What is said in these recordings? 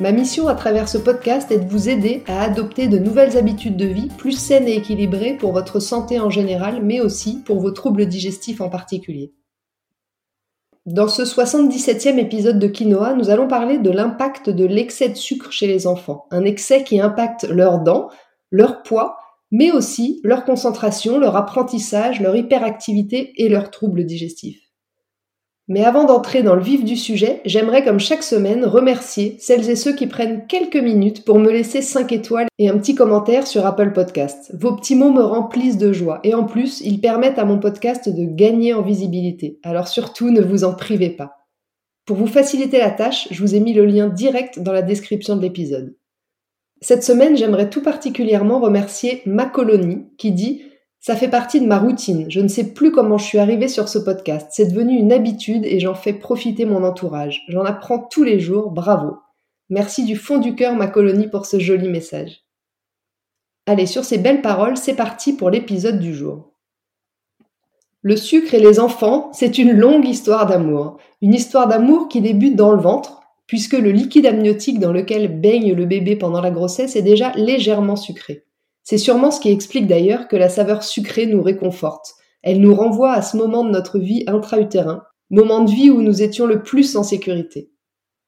Ma mission à travers ce podcast est de vous aider à adopter de nouvelles habitudes de vie plus saines et équilibrées pour votre santé en général, mais aussi pour vos troubles digestifs en particulier. Dans ce 77e épisode de Quinoa, nous allons parler de l'impact de l'excès de sucre chez les enfants. Un excès qui impacte leurs dents, leur poids, mais aussi leur concentration, leur apprentissage, leur hyperactivité et leurs troubles digestifs. Mais avant d'entrer dans le vif du sujet, j'aimerais comme chaque semaine remercier celles et ceux qui prennent quelques minutes pour me laisser 5 étoiles et un petit commentaire sur Apple Podcast. Vos petits mots me remplissent de joie et en plus, ils permettent à mon podcast de gagner en visibilité. Alors surtout, ne vous en privez pas. Pour vous faciliter la tâche, je vous ai mis le lien direct dans la description de l'épisode. Cette semaine, j'aimerais tout particulièrement remercier Ma Colonie qui dit ça fait partie de ma routine. Je ne sais plus comment je suis arrivée sur ce podcast. C'est devenu une habitude et j'en fais profiter mon entourage. J'en apprends tous les jours. Bravo. Merci du fond du cœur, ma colonie, pour ce joli message. Allez, sur ces belles paroles, c'est parti pour l'épisode du jour. Le sucre et les enfants, c'est une longue histoire d'amour. Une histoire d'amour qui débute dans le ventre, puisque le liquide amniotique dans lequel baigne le bébé pendant la grossesse est déjà légèrement sucré. C'est sûrement ce qui explique d'ailleurs que la saveur sucrée nous réconforte. Elle nous renvoie à ce moment de notre vie intra-utérin, moment de vie où nous étions le plus en sécurité.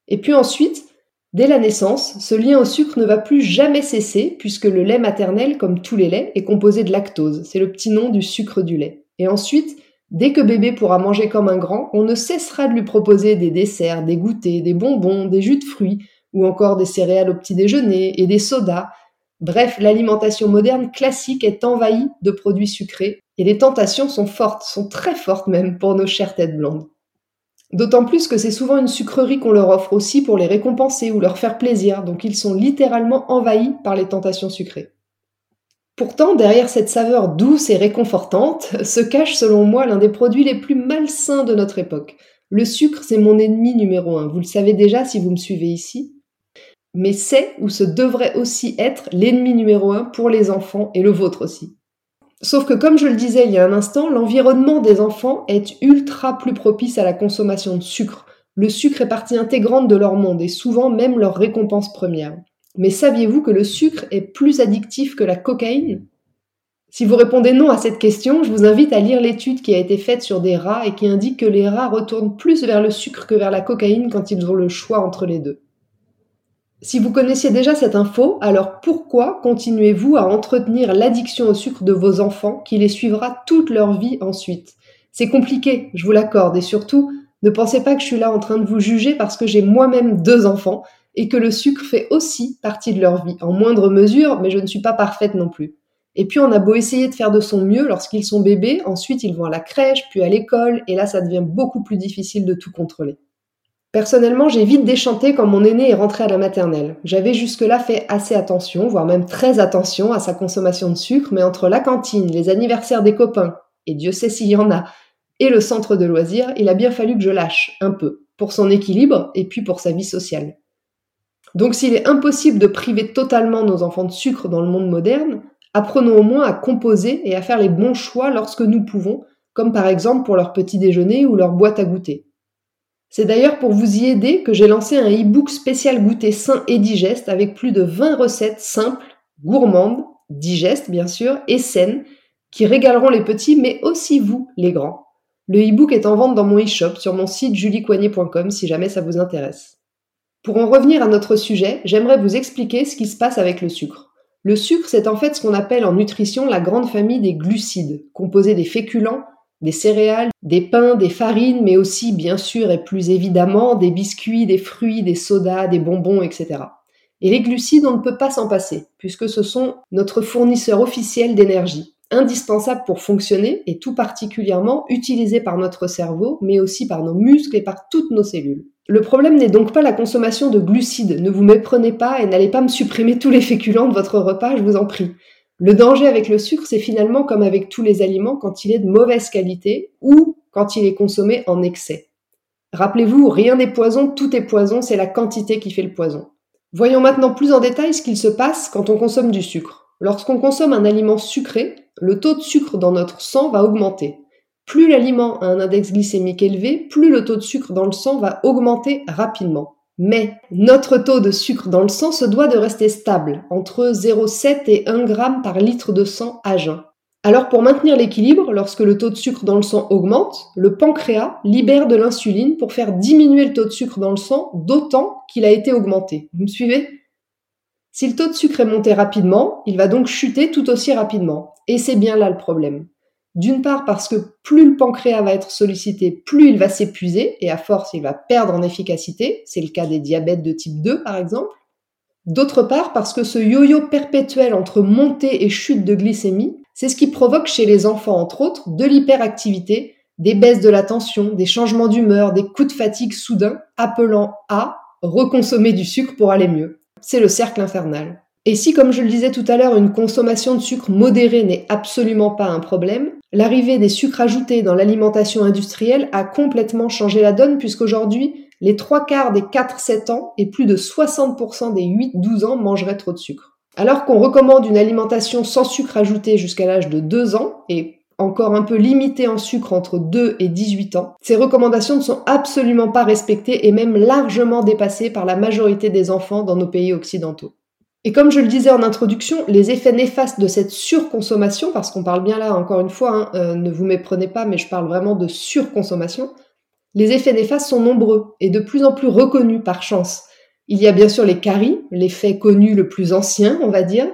Et puis ensuite, dès la naissance, ce lien au sucre ne va plus jamais cesser puisque le lait maternel, comme tous les laits, est composé de lactose. C'est le petit nom du sucre du lait. Et ensuite, dès que bébé pourra manger comme un grand, on ne cessera de lui proposer des desserts, des goûters, des bonbons, des jus de fruits, ou encore des céréales au petit déjeuner et des sodas, Bref, l'alimentation moderne classique est envahie de produits sucrés et les tentations sont fortes, sont très fortes même pour nos chères têtes blondes. D'autant plus que c'est souvent une sucrerie qu'on leur offre aussi pour les récompenser ou leur faire plaisir, donc ils sont littéralement envahis par les tentations sucrées. Pourtant, derrière cette saveur douce et réconfortante, se cache selon moi l'un des produits les plus malsains de notre époque. Le sucre, c'est mon ennemi numéro un. Vous le savez déjà si vous me suivez ici mais c'est ou ce devrait aussi être l'ennemi numéro un pour les enfants et le vôtre aussi. Sauf que comme je le disais il y a un instant, l'environnement des enfants est ultra plus propice à la consommation de sucre. Le sucre est partie intégrante de leur monde et souvent même leur récompense première. Mais saviez-vous que le sucre est plus addictif que la cocaïne? Si vous répondez non à cette question, je vous invite à lire l'étude qui a été faite sur des rats et qui indique que les rats retournent plus vers le sucre que vers la cocaïne quand ils ont le choix entre les deux. Si vous connaissiez déjà cette info, alors pourquoi continuez-vous à entretenir l'addiction au sucre de vos enfants qui les suivra toute leur vie ensuite? C'est compliqué, je vous l'accorde, et surtout, ne pensez pas que je suis là en train de vous juger parce que j'ai moi-même deux enfants et que le sucre fait aussi partie de leur vie, en moindre mesure, mais je ne suis pas parfaite non plus. Et puis on a beau essayer de faire de son mieux lorsqu'ils sont bébés, ensuite ils vont à la crèche, puis à l'école, et là ça devient beaucoup plus difficile de tout contrôler. Personnellement, j'ai vite déchanté quand mon aîné est rentré à la maternelle. J'avais jusque-là fait assez attention, voire même très attention à sa consommation de sucre, mais entre la cantine, les anniversaires des copains, et Dieu sait s'il y en a, et le centre de loisirs, il a bien fallu que je lâche un peu, pour son équilibre et puis pour sa vie sociale. Donc s'il est impossible de priver totalement nos enfants de sucre dans le monde moderne, apprenons au moins à composer et à faire les bons choix lorsque nous pouvons, comme par exemple pour leur petit déjeuner ou leur boîte à goûter. C'est d'ailleurs pour vous y aider que j'ai lancé un e-book spécial goûter sain et digeste avec plus de 20 recettes simples, gourmandes, digestes bien sûr, et saines, qui régaleront les petits mais aussi vous, les grands. Le e-book est en vente dans mon e-shop sur mon site juliecoignet.com si jamais ça vous intéresse. Pour en revenir à notre sujet, j'aimerais vous expliquer ce qui se passe avec le sucre. Le sucre, c'est en fait ce qu'on appelle en nutrition la grande famille des glucides, composés des féculents, des céréales, des pains, des farines, mais aussi, bien sûr et plus évidemment, des biscuits, des fruits, des sodas, des bonbons, etc. Et les glucides, on ne peut pas s'en passer, puisque ce sont notre fournisseur officiel d'énergie, indispensable pour fonctionner et tout particulièrement utilisé par notre cerveau, mais aussi par nos muscles et par toutes nos cellules. Le problème n'est donc pas la consommation de glucides, ne vous méprenez pas et n'allez pas me supprimer tous les féculents de votre repas, je vous en prie. Le danger avec le sucre, c'est finalement comme avec tous les aliments quand il est de mauvaise qualité ou quand il est consommé en excès. Rappelez-vous, rien n'est poison, tout est poison, c'est la quantité qui fait le poison. Voyons maintenant plus en détail ce qu'il se passe quand on consomme du sucre. Lorsqu'on consomme un aliment sucré, le taux de sucre dans notre sang va augmenter. Plus l'aliment a un index glycémique élevé, plus le taux de sucre dans le sang va augmenter rapidement. Mais notre taux de sucre dans le sang se doit de rester stable, entre 0,7 et 1 g par litre de sang à jeun. Alors pour maintenir l'équilibre, lorsque le taux de sucre dans le sang augmente, le pancréas libère de l'insuline pour faire diminuer le taux de sucre dans le sang d'autant qu'il a été augmenté. Vous me suivez? Si le taux de sucre est monté rapidement, il va donc chuter tout aussi rapidement. Et c'est bien là le problème. D'une part parce que plus le pancréas va être sollicité, plus il va s'épuiser et à force il va perdre en efficacité. C'est le cas des diabètes de type 2 par exemple. D'autre part parce que ce yo-yo perpétuel entre montée et chute de glycémie, c'est ce qui provoque chez les enfants entre autres de l'hyperactivité, des baisses de la tension, des changements d'humeur, des coups de fatigue soudains appelant à reconsommer du sucre pour aller mieux. C'est le cercle infernal. Et si, comme je le disais tout à l'heure, une consommation de sucre modérée n'est absolument pas un problème, l'arrivée des sucres ajoutés dans l'alimentation industrielle a complètement changé la donne puisqu'aujourd'hui, les trois quarts des 4-7 ans et plus de 60% des 8-12 ans mangeraient trop de sucre. Alors qu'on recommande une alimentation sans sucre ajouté jusqu'à l'âge de 2 ans et encore un peu limitée en sucre entre 2 et 18 ans, ces recommandations ne sont absolument pas respectées et même largement dépassées par la majorité des enfants dans nos pays occidentaux. Et comme je le disais en introduction, les effets néfastes de cette surconsommation, parce qu'on parle bien là encore une fois, hein, euh, ne vous méprenez pas, mais je parle vraiment de surconsommation, les effets néfastes sont nombreux et de plus en plus reconnus par chance. Il y a bien sûr les caries, l'effet connu le plus ancien, on va dire,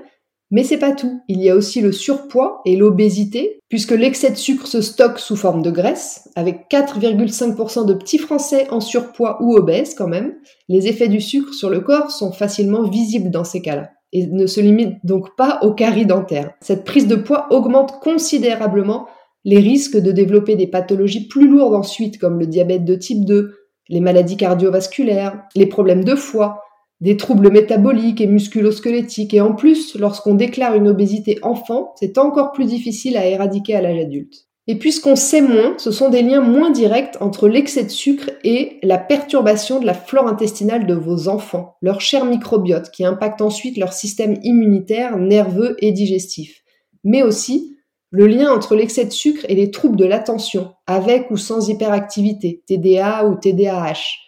mais c'est pas tout. Il y a aussi le surpoids et l'obésité, puisque l'excès de sucre se stocke sous forme de graisse, avec 4,5% de petits Français en surpoids ou obèses quand même. Les effets du sucre sur le corps sont facilement visibles dans ces cas-là et ne se limitent donc pas aux caries dentaires. Cette prise de poids augmente considérablement les risques de développer des pathologies plus lourdes ensuite, comme le diabète de type 2, les maladies cardiovasculaires, les problèmes de foie, des troubles métaboliques et musculosquelettiques. Et en plus, lorsqu'on déclare une obésité enfant, c'est encore plus difficile à éradiquer à l'âge adulte. Et puisqu'on sait moins, ce sont des liens moins directs entre l'excès de sucre et la perturbation de la flore intestinale de vos enfants, leur cher microbiote, qui impacte ensuite leur système immunitaire, nerveux et digestif. Mais aussi le lien entre l'excès de sucre et les troubles de l'attention, avec ou sans hyperactivité, TDA ou TDAH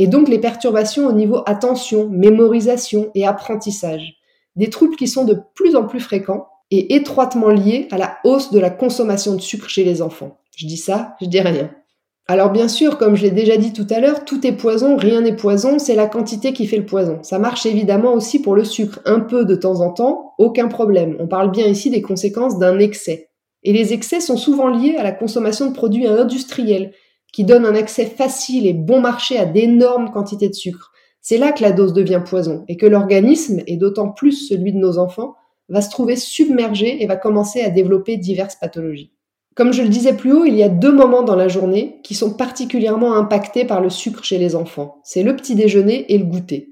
et donc les perturbations au niveau attention, mémorisation et apprentissage. Des troubles qui sont de plus en plus fréquents et étroitement liés à la hausse de la consommation de sucre chez les enfants. Je dis ça, je dis rien. Alors bien sûr, comme je l'ai déjà dit tout à l'heure, tout est poison, rien n'est poison, c'est la quantité qui fait le poison. Ça marche évidemment aussi pour le sucre, un peu de temps en temps, aucun problème. On parle bien ici des conséquences d'un excès. Et les excès sont souvent liés à la consommation de produits industriels, qui donne un accès facile et bon marché à d'énormes quantités de sucre. C'est là que la dose devient poison et que l'organisme, et d'autant plus celui de nos enfants, va se trouver submergé et va commencer à développer diverses pathologies. Comme je le disais plus haut, il y a deux moments dans la journée qui sont particulièrement impactés par le sucre chez les enfants. C'est le petit déjeuner et le goûter.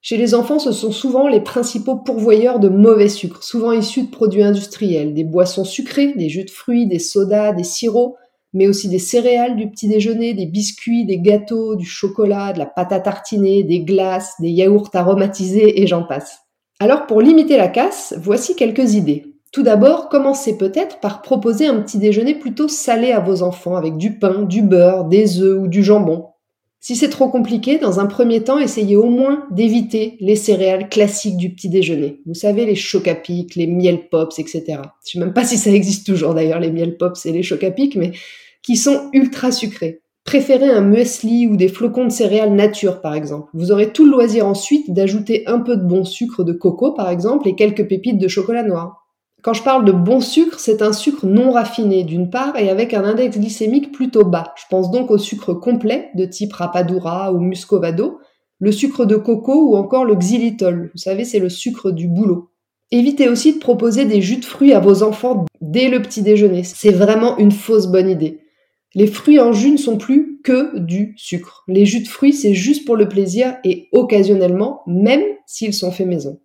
Chez les enfants, ce sont souvent les principaux pourvoyeurs de mauvais sucre, souvent issus de produits industriels, des boissons sucrées, des jus de fruits, des sodas, des sirops, mais aussi des céréales du petit déjeuner, des biscuits, des gâteaux, du chocolat, de la pâte à tartiner, des glaces, des yaourts aromatisés et j'en passe. Alors pour limiter la casse, voici quelques idées. Tout d'abord, commencez peut-être par proposer un petit déjeuner plutôt salé à vos enfants avec du pain, du beurre, des œufs ou du jambon. Si c'est trop compliqué, dans un premier temps, essayez au moins d'éviter les céréales classiques du petit déjeuner. Vous savez, les pic, les miel pops, etc. Je sais même pas si ça existe toujours d'ailleurs, les miel pops et les pic, mais qui sont ultra sucrés. Préférez un muesli ou des flocons de céréales nature, par exemple. Vous aurez tout le loisir ensuite d'ajouter un peu de bon sucre de coco, par exemple, et quelques pépites de chocolat noir. Quand je parle de bon sucre, c'est un sucre non raffiné d'une part et avec un index glycémique plutôt bas. Je pense donc au sucre complet de type rapadura ou muscovado, le sucre de coco ou encore le xylitol. Vous savez, c'est le sucre du boulot. Évitez aussi de proposer des jus de fruits à vos enfants dès le petit déjeuner. C'est vraiment une fausse bonne idée. Les fruits en jus ne sont plus que du sucre. Les jus de fruits, c'est juste pour le plaisir et occasionnellement, même s'ils sont faits maison.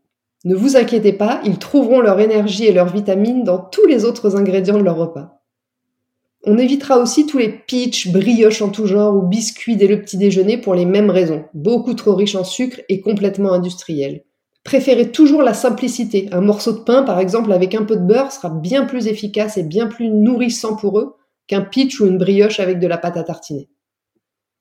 Ne vous inquiétez pas, ils trouveront leur énergie et leurs vitamines dans tous les autres ingrédients de leur repas. On évitera aussi tous les pitchs, brioches en tout genre ou biscuits dès le petit déjeuner pour les mêmes raisons, beaucoup trop riches en sucre et complètement industriels. Préférez toujours la simplicité. Un morceau de pain, par exemple, avec un peu de beurre, sera bien plus efficace et bien plus nourrissant pour eux qu'un pitch ou une brioche avec de la pâte à tartiner.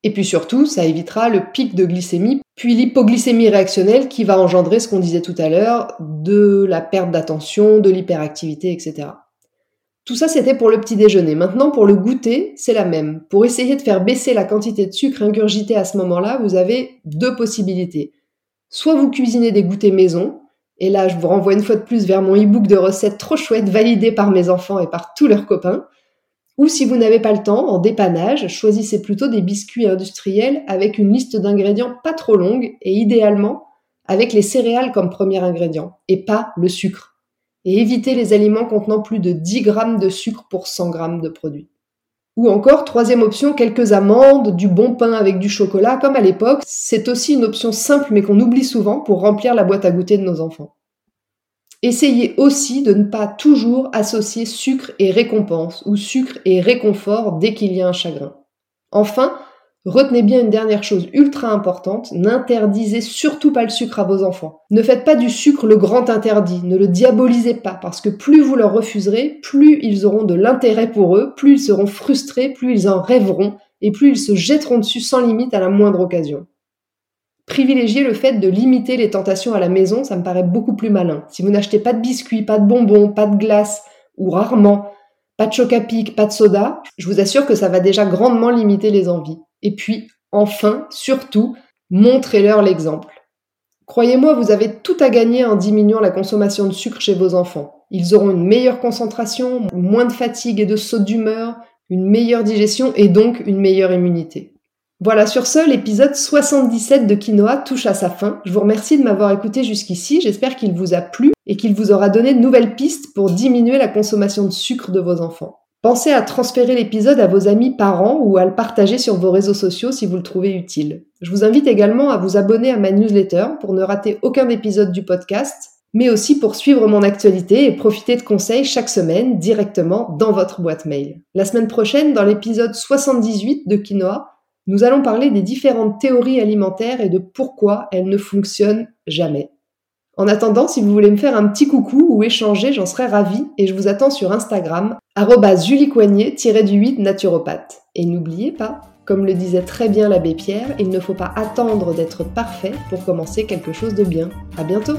Et puis surtout, ça évitera le pic de glycémie, puis l'hypoglycémie réactionnelle qui va engendrer ce qu'on disait tout à l'heure, de la perte d'attention, de l'hyperactivité, etc. Tout ça, c'était pour le petit déjeuner. Maintenant, pour le goûter, c'est la même. Pour essayer de faire baisser la quantité de sucre ingurgité à ce moment-là, vous avez deux possibilités. Soit vous cuisinez des goûters maison, et là, je vous renvoie une fois de plus vers mon e-book de recettes trop chouettes validées par mes enfants et par tous leurs copains. Ou si vous n'avez pas le temps, en dépannage, choisissez plutôt des biscuits industriels avec une liste d'ingrédients pas trop longue et idéalement avec les céréales comme premier ingrédient et pas le sucre. Et évitez les aliments contenant plus de 10 grammes de sucre pour 100 grammes de produit. Ou encore, troisième option, quelques amandes, du bon pain avec du chocolat, comme à l'époque. C'est aussi une option simple mais qu'on oublie souvent pour remplir la boîte à goûter de nos enfants. Essayez aussi de ne pas toujours associer sucre et récompense ou sucre et réconfort dès qu'il y a un chagrin. Enfin, retenez bien une dernière chose ultra importante, n'interdisez surtout pas le sucre à vos enfants. Ne faites pas du sucre le grand interdit, ne le diabolisez pas, parce que plus vous leur refuserez, plus ils auront de l'intérêt pour eux, plus ils seront frustrés, plus ils en rêveront, et plus ils se jetteront dessus sans limite à la moindre occasion privilégier le fait de limiter les tentations à la maison, ça me paraît beaucoup plus malin. Si vous n'achetez pas de biscuits, pas de bonbons, pas de glace, ou rarement, pas de choc à pic, pas de soda, je vous assure que ça va déjà grandement limiter les envies. Et puis, enfin, surtout, montrez-leur l'exemple. Croyez-moi, vous avez tout à gagner en diminuant la consommation de sucre chez vos enfants. Ils auront une meilleure concentration, moins de fatigue et de saut d'humeur, une meilleure digestion et donc une meilleure immunité. Voilà, sur ce, l'épisode 77 de Quinoa touche à sa fin. Je vous remercie de m'avoir écouté jusqu'ici. J'espère qu'il vous a plu et qu'il vous aura donné de nouvelles pistes pour diminuer la consommation de sucre de vos enfants. Pensez à transférer l'épisode à vos amis parents ou à le partager sur vos réseaux sociaux si vous le trouvez utile. Je vous invite également à vous abonner à ma newsletter pour ne rater aucun épisode du podcast, mais aussi pour suivre mon actualité et profiter de conseils chaque semaine directement dans votre boîte mail. La semaine prochaine, dans l'épisode 78 de Quinoa, nous allons parler des différentes théories alimentaires et de pourquoi elles ne fonctionnent jamais. En attendant, si vous voulez me faire un petit coucou ou échanger, j'en serais ravie et je vous attends sur Instagram, juliecoignet-du-8 naturopathe. Et n'oubliez pas, comme le disait très bien l'abbé Pierre, il ne faut pas attendre d'être parfait pour commencer quelque chose de bien. À bientôt!